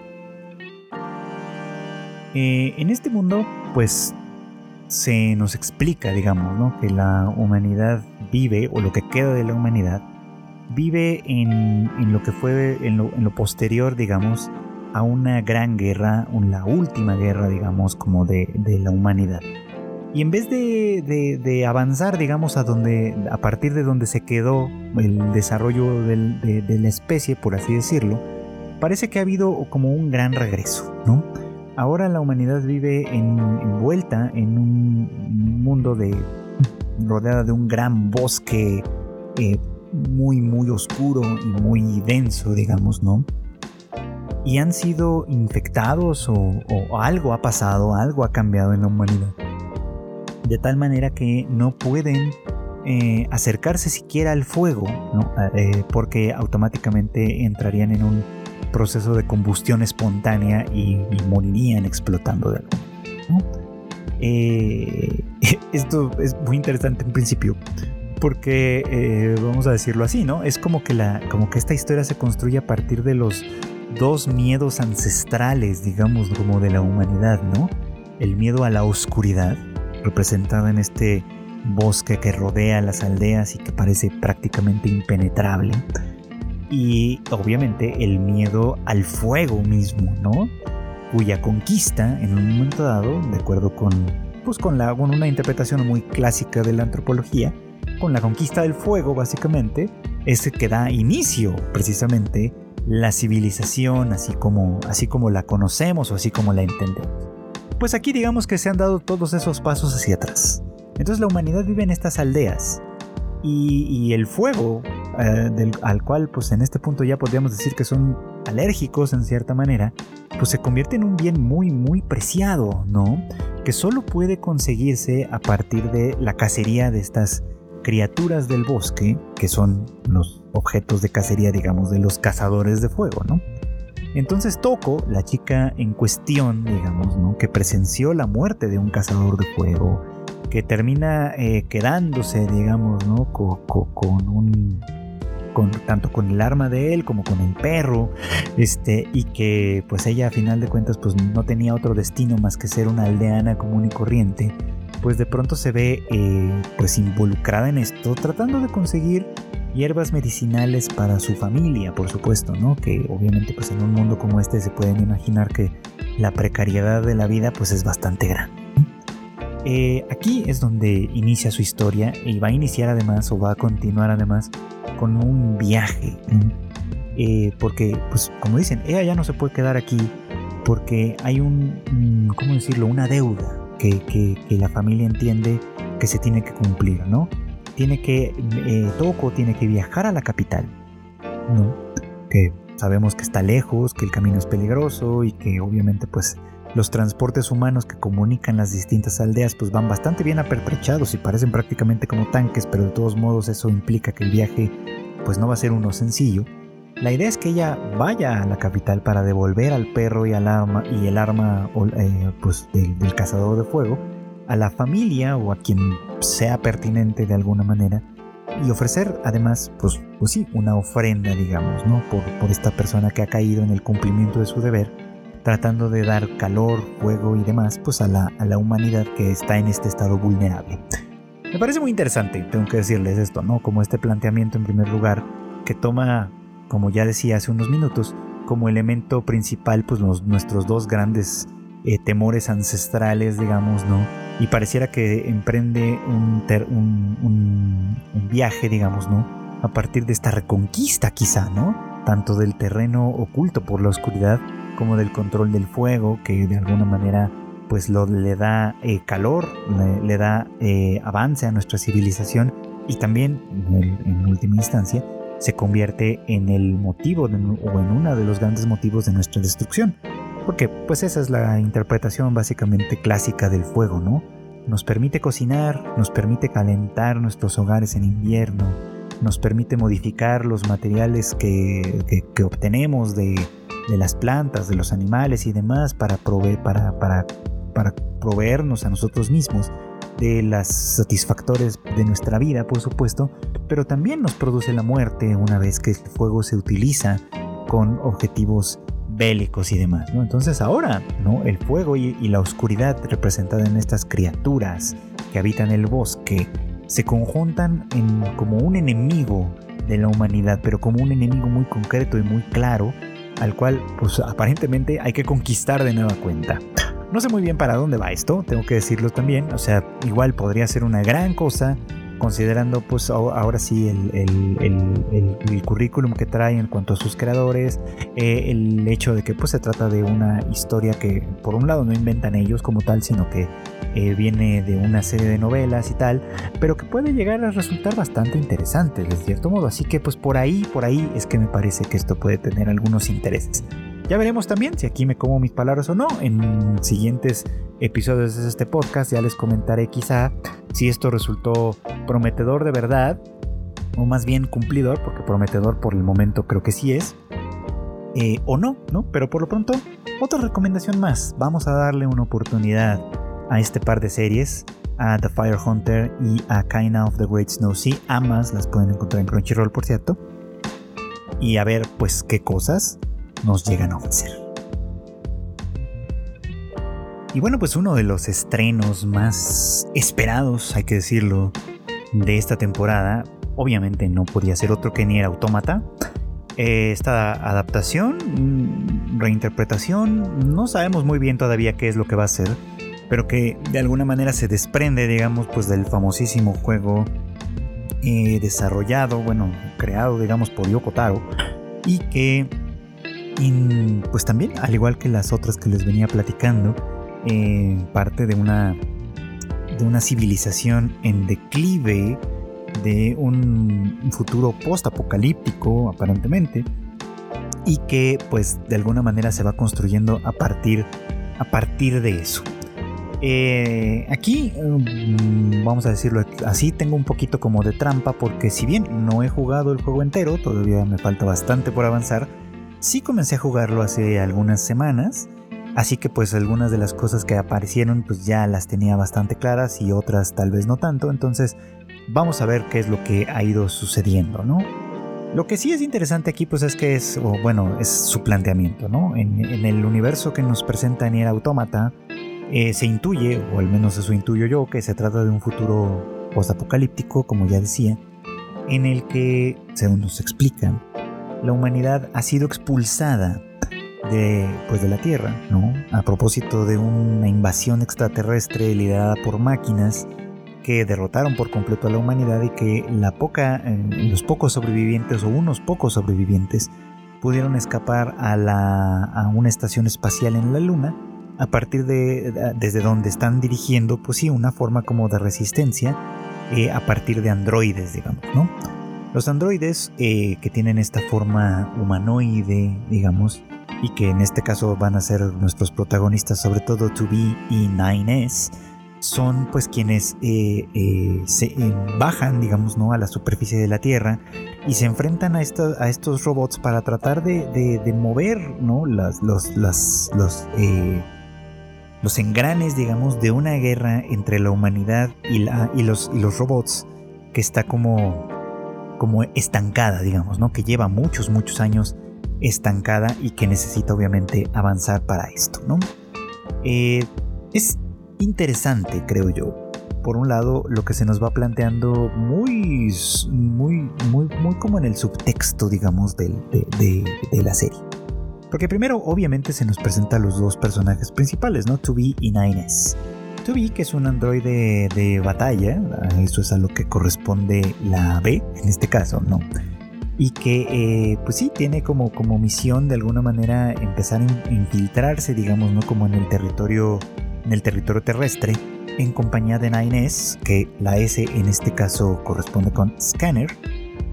[SPEAKER 1] Eh, en este mundo, pues se nos explica, digamos, ¿no? que la humanidad vive, o lo que queda de la humanidad, vive en, lo que fue, en lo, posterior, digamos, a una gran guerra, la última guerra, digamos, como de, la humanidad. Y en vez de, avanzar, digamos, a, donde, a partir de donde se quedó el desarrollo de, de la especie, por así decirlo, parece que ha habido como un gran regreso, ¿no? Ahora la humanidad vive envuelta en un mundo de rodeada de un gran bosque eh, muy muy oscuro y muy denso, digamos, ¿no? Y han sido infectados o, algo ha pasado, algo ha cambiado en la humanidad. De tal manera que no pueden eh, acercarse siquiera al fuego, ¿no? Eh, porque automáticamente entrarían en un proceso de combustión espontánea y, morirían explotando de algo. Eh, esto es muy interesante en principio porque eh, vamos a decirlo así, ¿no? Es como que la, como que esta historia se construye a partir de los dos miedos ancestrales, digamos, de la humanidad, ¿no? El miedo a la oscuridad, representada en este bosque que rodea las aldeas y que parece prácticamente impenetrable. Y obviamente el miedo al fuego mismo, ¿no? Cuya conquista en un momento dado, de acuerdo con, pues con, una interpretación muy clásica de la antropología, con la conquista del fuego básicamente, es que da inicio precisamente la civilización así como, así como la conocemos o así como la entendemos. Pues aquí digamos que se han dado todos esos pasos hacia atrás. Entonces la humanidad vive en estas aldeas y, el fuego eh, al cual pues en este punto ya podríamos decir que son alérgicos en cierta manera, pues se convierte en un bien muy muy preciado, ¿no? Que solo puede conseguirse a partir de la cacería de estas criaturas del bosque, que son los objetos de cacería, digamos, de los cazadores de fuego, ¿no? Entonces Toko, la chica en cuestión, digamos, ¿no? Que presenció la muerte de un cazador de fuego, que termina eh, quedándose, digamos, ¿no? Con, un... Con, tanto con el arma de él como con el perro, este, y que pues ella a final de cuentas pues no tenía otro destino más que ser una aldeana común y corriente, pues de pronto se ve eh, pues involucrada en esto, tratando de conseguir hierbas medicinales para su familia, por supuesto, ¿no? Que obviamente pues en un mundo como este se pueden imaginar que la precariedad de la vida pues es bastante grande. Eh, aquí es donde inicia su historia y va a iniciar además o va a continuar además con un viaje. Eh, porque, pues como dicen, ella ya no se puede quedar aquí porque hay un, ¿cómo decirlo? Una deuda que, la familia entiende que se tiene que cumplir, ¿no? Tiene que, eh, tiene que viajar a la capital, ¿no? Que sabemos que está lejos, que el camino es peligroso y que obviamente pues los transportes humanos que comunican las distintas aldeas pues van bastante bien apertrechados y parecen prácticamente como tanques, pero de todos modos eso implica que el viaje pues no va a ser uno sencillo. La idea es que ella vaya a la capital para devolver al perro y al arma y el arma eh, pues, del, cazador de fuego a la familia o a quien sea pertinente de alguna manera y ofrecer además pues, pues sí una ofrenda digamos no por, por esta persona que ha caído en el cumplimiento de su deber tratando de dar calor fuego y demás pues a la, a la humanidad que está en este estado vulnerable me parece muy interesante tengo que decirles esto no como este planteamiento en primer lugar que toma como ya decía hace unos minutos, como elemento principal, pues nuestros dos grandes eh, temores ancestrales, digamos, ¿no? Y pareciera que emprende un, un, viaje, digamos, ¿no? A partir de esta reconquista, quizá, ¿no? Tanto del terreno oculto por la oscuridad como del control del fuego, que de alguna manera pues lo, le da eh, calor, le, da eh, avance a nuestra civilización y también, en última instancia, se convierte en el motivo o en uno de los grandes motivos de nuestra destrucción. Porque pues esa es la interpretación básicamente clásica del fuego, ¿no? Nos permite cocinar, nos permite calentar nuestros hogares en invierno, nos permite modificar los materiales que, obtenemos de, las plantas, de los animales y demás para, proveer, para, para, para proveernos a nosotros mismos de las satisfactores de nuestra vida, por supuesto, pero también nos produce la muerte una vez que el fuego se utiliza con objetivos bélicos y demás. ¿no? Entonces ahora, ¿no? el fuego y, la oscuridad representada en estas criaturas que habitan el bosque se conjuntan en, como un enemigo de la humanidad, pero como un enemigo muy concreto y muy claro, al cual pues aparentemente hay que conquistar de nueva cuenta. No sé muy bien para dónde va esto, tengo que decirlo también. O sea, igual podría ser una gran cosa, considerando pues ahora sí el, currículum que trae en cuanto a sus creadores, eh, el hecho de que pues se trata de una historia que por un lado no inventan ellos como tal, sino que eh, viene de una serie de novelas y tal, pero que puede llegar a resultar bastante interesante de cierto modo. Así que pues por ahí, por ahí es que me parece que esto puede tener algunos intereses. Ya veremos también si aquí me como mis palabras o no. En siguientes episodios de este podcast ya les comentaré quizá si esto resultó prometedor de verdad o más bien cumplidor, porque prometedor por el momento creo que sí es. Eh, o no, ¿no? Pero por lo pronto, otra recomendación más. Vamos a darle una oportunidad a este par de series, a The Fire Hunter y a Kinda of the Great Snow Sea. Ambas las pueden encontrar en Crunchyroll, por cierto. Y a ver, pues, qué cosas nos llegan a ofrecer. Y bueno, pues uno de los estrenos más esperados, hay que decirlo, de esta temporada, obviamente no podía ser otro que ni era Autómata. Eh, esta adaptación, mm, reinterpretación, no sabemos muy bien todavía qué es lo que va a ser, pero que de alguna manera se desprende, digamos, pues del famosísimo juego eh, desarrollado, bueno, creado, digamos, por Yoko Taro, y que, pues también, al igual que las otras que les venía platicando, eh, parte de una, de una civilización en declive, de un futuro post-apocalíptico, aparentemente, y que, pues, de alguna manera se va construyendo a partir, a partir de eso. Eh, aquí, mm, vamos a decirlo así, tengo un poquito como de trampa porque si bien no he jugado el juego entero, todavía me falta bastante por avanzar, sí comencé a jugarlo hace algunas semanas, así que pues algunas de las cosas que aparecieron pues ya las tenía bastante claras y otras tal vez no tanto, entonces vamos a ver qué es lo que ha ido sucediendo, ¿no? Lo que sí es interesante aquí pues es que es, bueno, es su planteamiento, ¿no? En, el universo que nos presenta Nier Automata, eh, se intuye, o al menos eso intuyo yo, que se trata de un futuro postapocalíptico, como ya decía, en el que, según nos explican, la humanidad ha sido expulsada de, pues de la Tierra, ¿no? A propósito de una invasión extraterrestre liderada por máquinas que derrotaron por completo a la humanidad y que la poca, los pocos sobrevivientes o unos pocos sobrevivientes pudieron escapar a, la, a una estación espacial en la Luna a partir de desde donde están dirigiendo, pues sí, una forma como de resistencia eh, a partir de androides, digamos, ¿no? Los androides eh, que tienen esta forma humanoide, digamos, y que en este caso van a ser nuestros protagonistas, sobre todo 2B y 9S, son pues quienes eh, se bajan, digamos, ¿no? a la superficie de la Tierra y se enfrentan a, estos robots para tratar de, mover ¿no? los, engranes, digamos, de una guerra entre la humanidad y los robots que está como, como estancada, digamos, ¿no? Que lleva muchos, muchos años estancada y que necesita obviamente avanzar para esto, ¿no? Eh, es interesante, creo yo. Por un lado, lo que se nos va planteando muy, muy, muy, muy como en el subtexto, digamos, de, de la serie. Porque primero, obviamente, se nos presenta a los dos personajes principales, ¿no? 2B y 9S. 2B, que es un androide de batalla, eso es a lo que corresponde la B, en este caso, ¿no? Y que, eh, pues sí, tiene como, como misión de alguna manera empezar a infiltrarse, digamos, ¿no? Como en el territorio, en el territorio terrestre, en compañía de 9S, que la S en este caso corresponde con Scanner,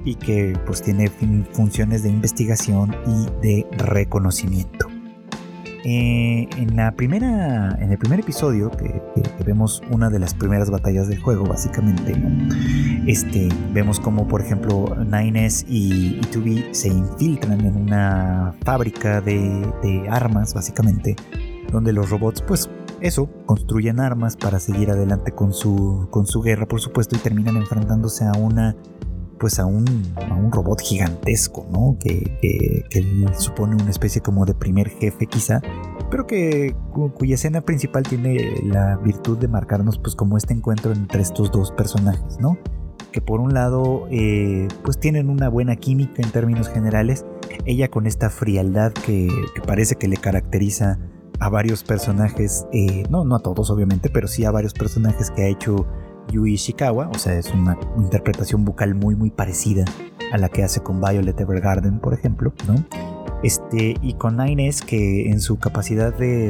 [SPEAKER 1] y que pues tiene funciones de investigación y de reconocimiento. Eh, en la primera en el primer episodio que, vemos una de las primeras batallas del juego básicamente este vemos como por ejemplo Nines y, y 2B se infiltran en una fábrica de, de armas básicamente donde los robots pues eso, construyen armas para seguir adelante con su, con su guerra, por supuesto, y terminan enfrentándose a una pues a un, robot gigantesco, ¿no? Que, supone una especie como de primer jefe quizá, pero que cuya escena principal tiene la virtud de marcarnos pues como este encuentro entre estos dos personajes, ¿no? Que por un lado eh, pues tienen una buena química en términos generales, ella con esta frialdad que, parece que le caracteriza a varios personajes, eh, no, no a todos obviamente, pero sí a varios personajes que ha hecho Yui Ishikawa, o sea, es una interpretación vocal muy muy parecida a la que hace con Violet Evergarden, por ejemplo, ¿no? Este, y con Nines que en su capacidad de,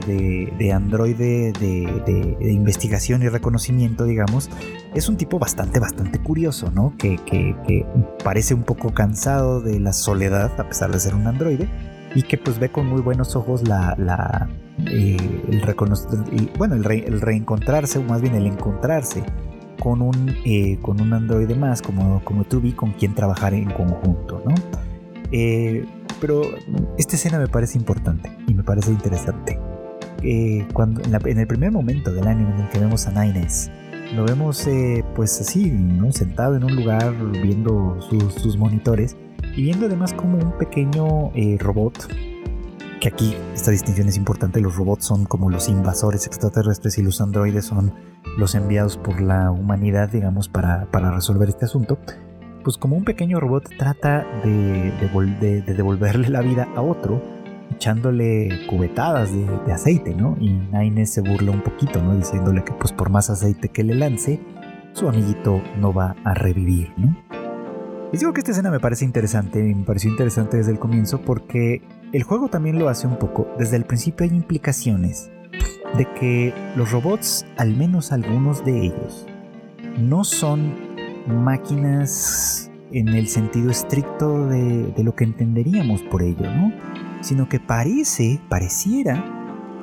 [SPEAKER 1] de, androide de, investigación y reconocimiento, digamos, es un tipo bastante, bastante curioso, ¿no? Que, que, parece un poco cansado de la soledad, a pesar de ser un androide, y que pues ve con muy buenos ojos la, la eh, el, bueno, el, el reencontrarse, o más bien el encontrarse con un, eh, con un androide más como, como Tubi con quien trabajar en conjunto, ¿no? Eh, pero esta escena me parece importante y me parece interesante. Eh, cuando, en, el primer momento del anime en el que vemos a Nines, lo vemos pues así, ¿no? sentado en un lugar viendo sus, sus monitores y viendo además como un pequeño robot que aquí esta distinción es importante, los robots son como los invasores extraterrestres y los androides son los enviados por la humanidad, digamos, para, resolver este asunto, pues como un pequeño robot trata de, devolverle la vida a otro, echándole cubetadas de, aceite, ¿no? Y Nine se burla un poquito, ¿no? Diciéndole que pues por más aceite que le lance, su amiguito no va a revivir, ¿no? Les digo que esta escena me parece interesante, me pareció interesante desde el comienzo porque el juego también lo hace un poco. Desde el principio hay implicaciones de que los robots, al menos algunos de ellos, no son máquinas en el sentido estricto de, lo que entenderíamos por ello, ¿no? Sino que parece, pareciera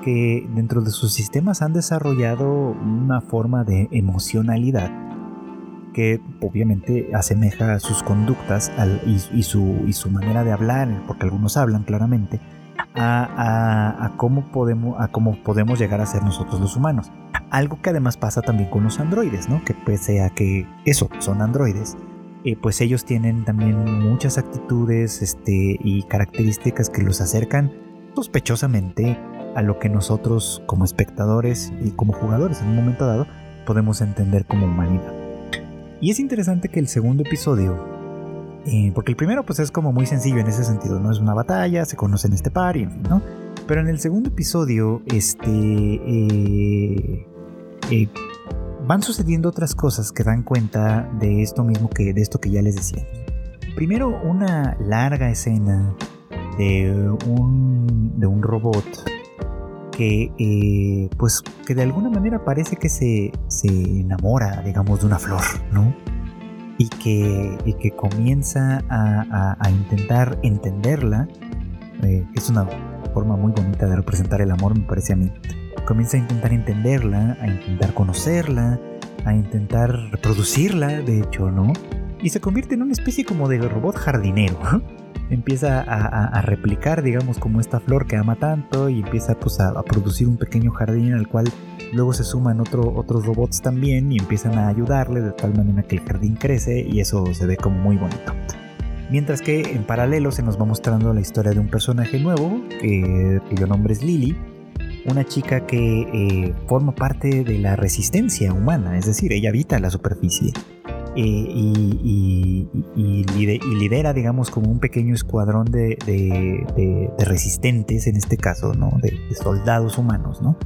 [SPEAKER 1] que dentro de sus sistemas han desarrollado una forma de emocionalidad que obviamente asemeja sus conductas y, su, manera de hablar, porque algunos hablan claramente, a, cómo podemos, llegar a ser nosotros los humanos. Algo que además pasa también con los androides, ¿no? Que pese a que eso, son androides, eh, pues ellos tienen también muchas actitudes este, y características que los acercan sospechosamente a lo que nosotros como espectadores y como jugadores en un momento dado podemos entender como humanidad. Y es interesante que el segundo episodio, eh, porque el primero pues es como muy sencillo en ese sentido, no es una batalla, se conocen este par y en fin, ¿no? Pero en el segundo episodio, este, eh, eh, van sucediendo otras cosas que dan cuenta de esto mismo que, de esto que ya les decía. Primero, una larga escena de un, de un robot que eh, pues que de alguna manera parece que se, enamora digamos de una flor no y que, que comienza a, intentar entenderla eh, es una forma muy bonita de representar el amor me parece a mí. Comienza a intentar entenderla a intentar conocerla a intentar reproducirla de hecho no y se convierte en una especie como de robot jardinero empieza a, replicar, digamos, como esta flor que ama tanto y empieza pues, a, producir un pequeño jardín al cual luego se suman otro, otros robots también y empiezan a ayudarle de tal manera que el jardín crece y eso se ve como muy bonito. Mientras que en paralelo se nos va mostrando la historia de un personaje nuevo, que, cuyo nombre es Lily, una chica que eh, forma parte de la resistencia humana, es decir, ella habita la superficie y, lidera, digamos, como un pequeño escuadrón de, resistentes, en este caso, ¿no? De, soldados humanos, ¿no?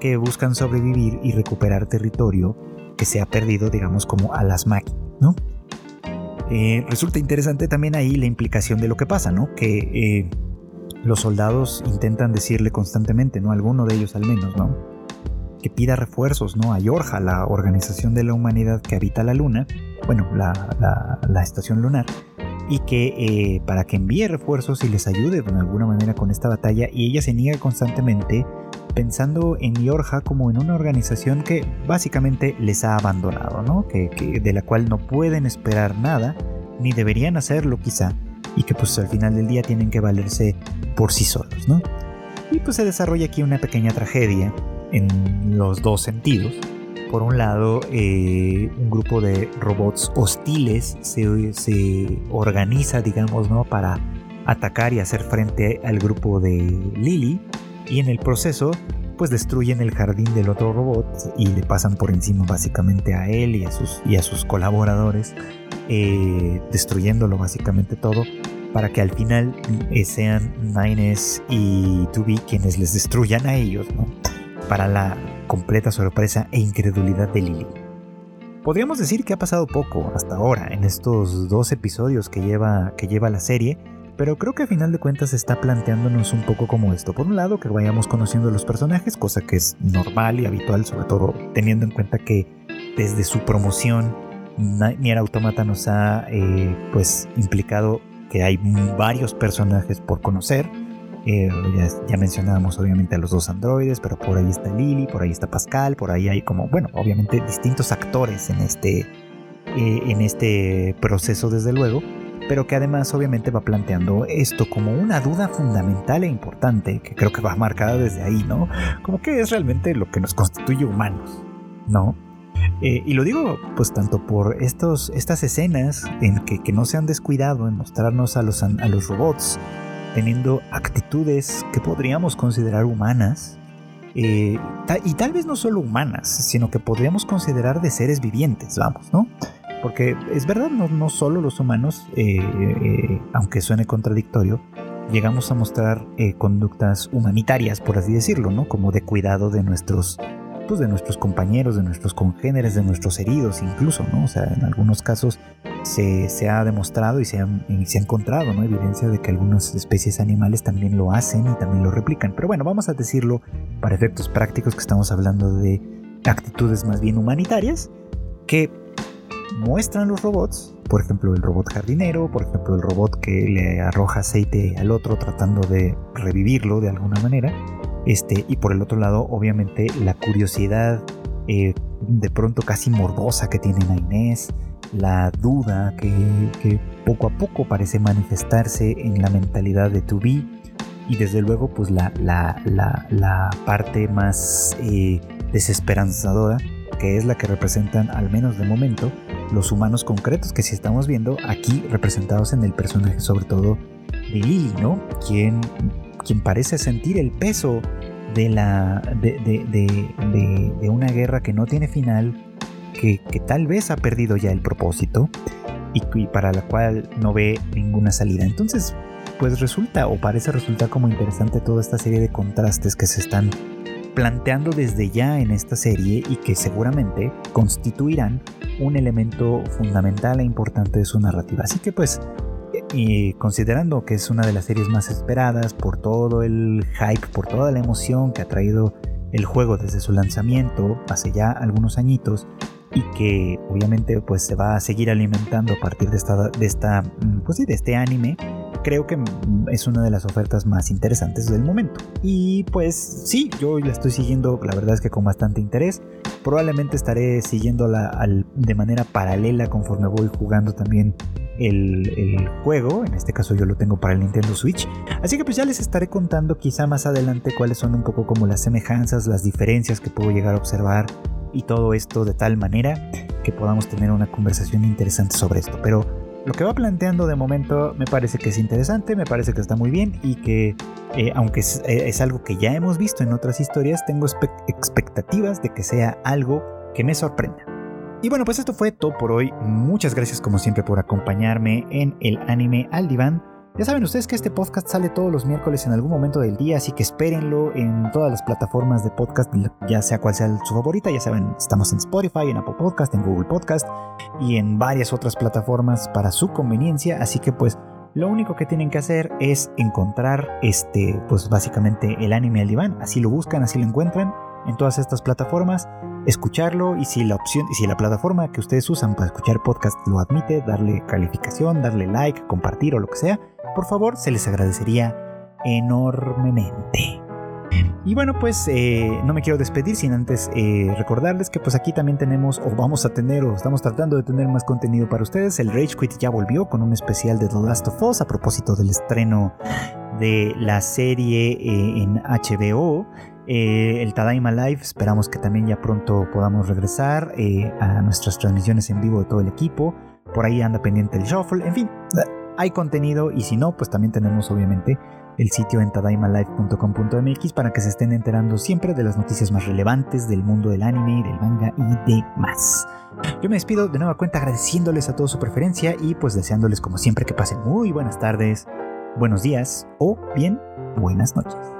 [SPEAKER 1] Que buscan sobrevivir y recuperar territorio que se ha perdido, digamos, como a las máquinas, ¿no? Eh, resulta interesante también ahí la implicación de lo que pasa, ¿no? Que eh, los soldados intentan decirle constantemente, ¿no? Alguno de ellos al menos, ¿no? Que pida refuerzos ¿no? a Yorja, la organización de la humanidad que habita la Luna, bueno, la, estación lunar, y que eh, para que envíe refuerzos y les ayude de alguna manera con esta batalla, y ella se niega constantemente pensando en Yorja como en una organización que básicamente les ha abandonado, ¿no? Que, de la cual no pueden esperar nada, ni deberían hacerlo quizá, y que pues al final del día tienen que valerse por sí solos, ¿no? Y pues se desarrolla aquí una pequeña tragedia en los dos sentidos. Por un lado, eh, un grupo de robots hostiles se, se, organiza, digamos, ¿no? para atacar y hacer frente al grupo de Lily. Y en el proceso, pues destruyen el jardín del otro robot y le pasan por encima básicamente a él y a sus, y a sus colaboradores, eh, destruyéndolo básicamente todo para que al final eh, sean Nines y 2 quienes les destruyan a ellos, ¿no? Para la completa sorpresa e incredulidad de Lily. Podríamos decir que ha pasado poco hasta ahora en estos dos episodios que lleva, que lleva la serie, pero creo que a final de cuentas está planteándonos un poco como esto. Por un lado, que vayamos conociendo a los personajes, cosa que es normal y habitual, sobre todo teniendo en cuenta que desde su promoción Nier Automata nos ha eh, pues implicado que hay varios personajes por conocer eh, ya, mencionábamos obviamente a los dos androides, pero por ahí está Lily, por ahí está Pascal, por ahí hay como, bueno, obviamente distintos actores en este, eh, en este proceso desde luego, pero que además obviamente va planteando esto como una duda fundamental e importante, que creo que va marcada desde ahí, ¿no? Como que es realmente lo que nos constituye humanos, ¿no? Eh, y lo digo pues tanto por estos, estas escenas en que, que, no se han descuidado en mostrarnos a los, a los robots teniendo actitudes que podríamos considerar humanas, eh, y tal vez no solo humanas, sino que podríamos considerar de seres vivientes, vamos, ¿no? Porque es verdad, no, solo los humanos, eh, eh, aunque suene contradictorio, llegamos a mostrar conductas humanitarias, por así decirlo, ¿no? Como de cuidado de nuestros de nuestros compañeros, de nuestros congéneres, de nuestros heridos incluso, ¿no? O sea, en algunos casos se, ha demostrado y se ha, se ha encontrado, ¿no? Evidencia de que algunas especies animales también lo hacen y también lo replican. Pero bueno, vamos a decirlo para efectos prácticos que estamos hablando de actitudes más bien humanitarias que muestran los robots, por ejemplo el robot jardinero, por ejemplo el robot que le arroja aceite al otro tratando de revivirlo de alguna manera, este, y por el otro lado, obviamente, la curiosidad eh, de pronto casi morbosa que tiene a Inés, la duda que, poco a poco parece manifestarse en la mentalidad de Tubi y desde luego pues la, la, parte más eh, desesperanzadora que es la que representan al menos de momento los humanos concretos que si estamos viendo aquí representados en el personaje sobre todo de Lily, ¿no? Quien quien parece sentir el peso de, la, de, una guerra que no tiene final, que, tal vez ha perdido ya el propósito y, para la cual no ve ninguna salida. Entonces, pues resulta o parece resultar como interesante toda esta serie de contrastes que se están planteando desde ya en esta serie y que seguramente constituirán un elemento fundamental e importante de su narrativa. Así que pues y considerando que es una de las series más esperadas por todo el hype, por toda la emoción que ha traído el juego desde su lanzamiento hace ya algunos añitos y que obviamente pues se va a seguir alimentando a partir de esta, de esta mm, pues de este anime creo que mm, es una de las ofertas más interesantes del momento. Y pues sí yo la estoy siguiendo la verdad es que con bastante interés. Probablemente estaré siguiéndola de manera paralela conforme voy jugando también el, juego, en este caso yo lo tengo para el Nintendo Switch, así que pues ya les estaré contando quizá más adelante cuáles son un poco como las semejanzas, las diferencias que puedo llegar a observar y todo esto de tal manera que podamos tener una conversación interesante sobre esto, pero lo que va planteando de momento me parece que es interesante, me parece que está muy bien y que eh, aunque eh, es, algo que ya hemos visto en otras historias, tengo expectativas de que sea algo que me sorprenda. Y bueno, pues esto fue todo por hoy. Muchas gracias como siempre por acompañarme en el anime al diván. Ya saben ustedes que este podcast sale todos los miércoles en algún momento del día, así que espérenlo en todas las plataformas de podcast, ya sea cual sea su favorita. Ya saben, estamos en Spotify, en Apple Podcast, en Google Podcast y en varias otras plataformas para su conveniencia. Así que pues lo único que tienen que hacer es encontrar este, pues básicamente el anime al diván. Así lo buscan, así lo encuentran en todas estas plataformas, escucharlo y si la opción, si la plataforma que ustedes usan para escuchar podcast lo admite, darle calificación, darle like, compartir o lo que sea, por favor se les agradecería enormemente. Y bueno, pues eh, no me quiero despedir sin antes eh, recordarles que pues aquí también tenemos o vamos a tener o estamos tratando de tener más contenido para ustedes. El Rage Quit ya volvió con un especial de The Last of Us a propósito del estreno de la serie eh, en HBO. Eh, el Tadaima Live, esperamos que también ya pronto podamos regresar eh, a nuestras transmisiones en vivo de todo el equipo. Por ahí anda pendiente el shuffle. En fin, hay contenido y si no, pues también tenemos obviamente el sitio en tadaimalive.com.mx para que se estén enterando siempre de las noticias más relevantes del mundo del anime, del manga y demás. Yo me despido de nueva cuenta agradeciéndoles a toda su preferencia y pues deseándoles como siempre que pasen muy buenas tardes, buenos días o bien buenas noches.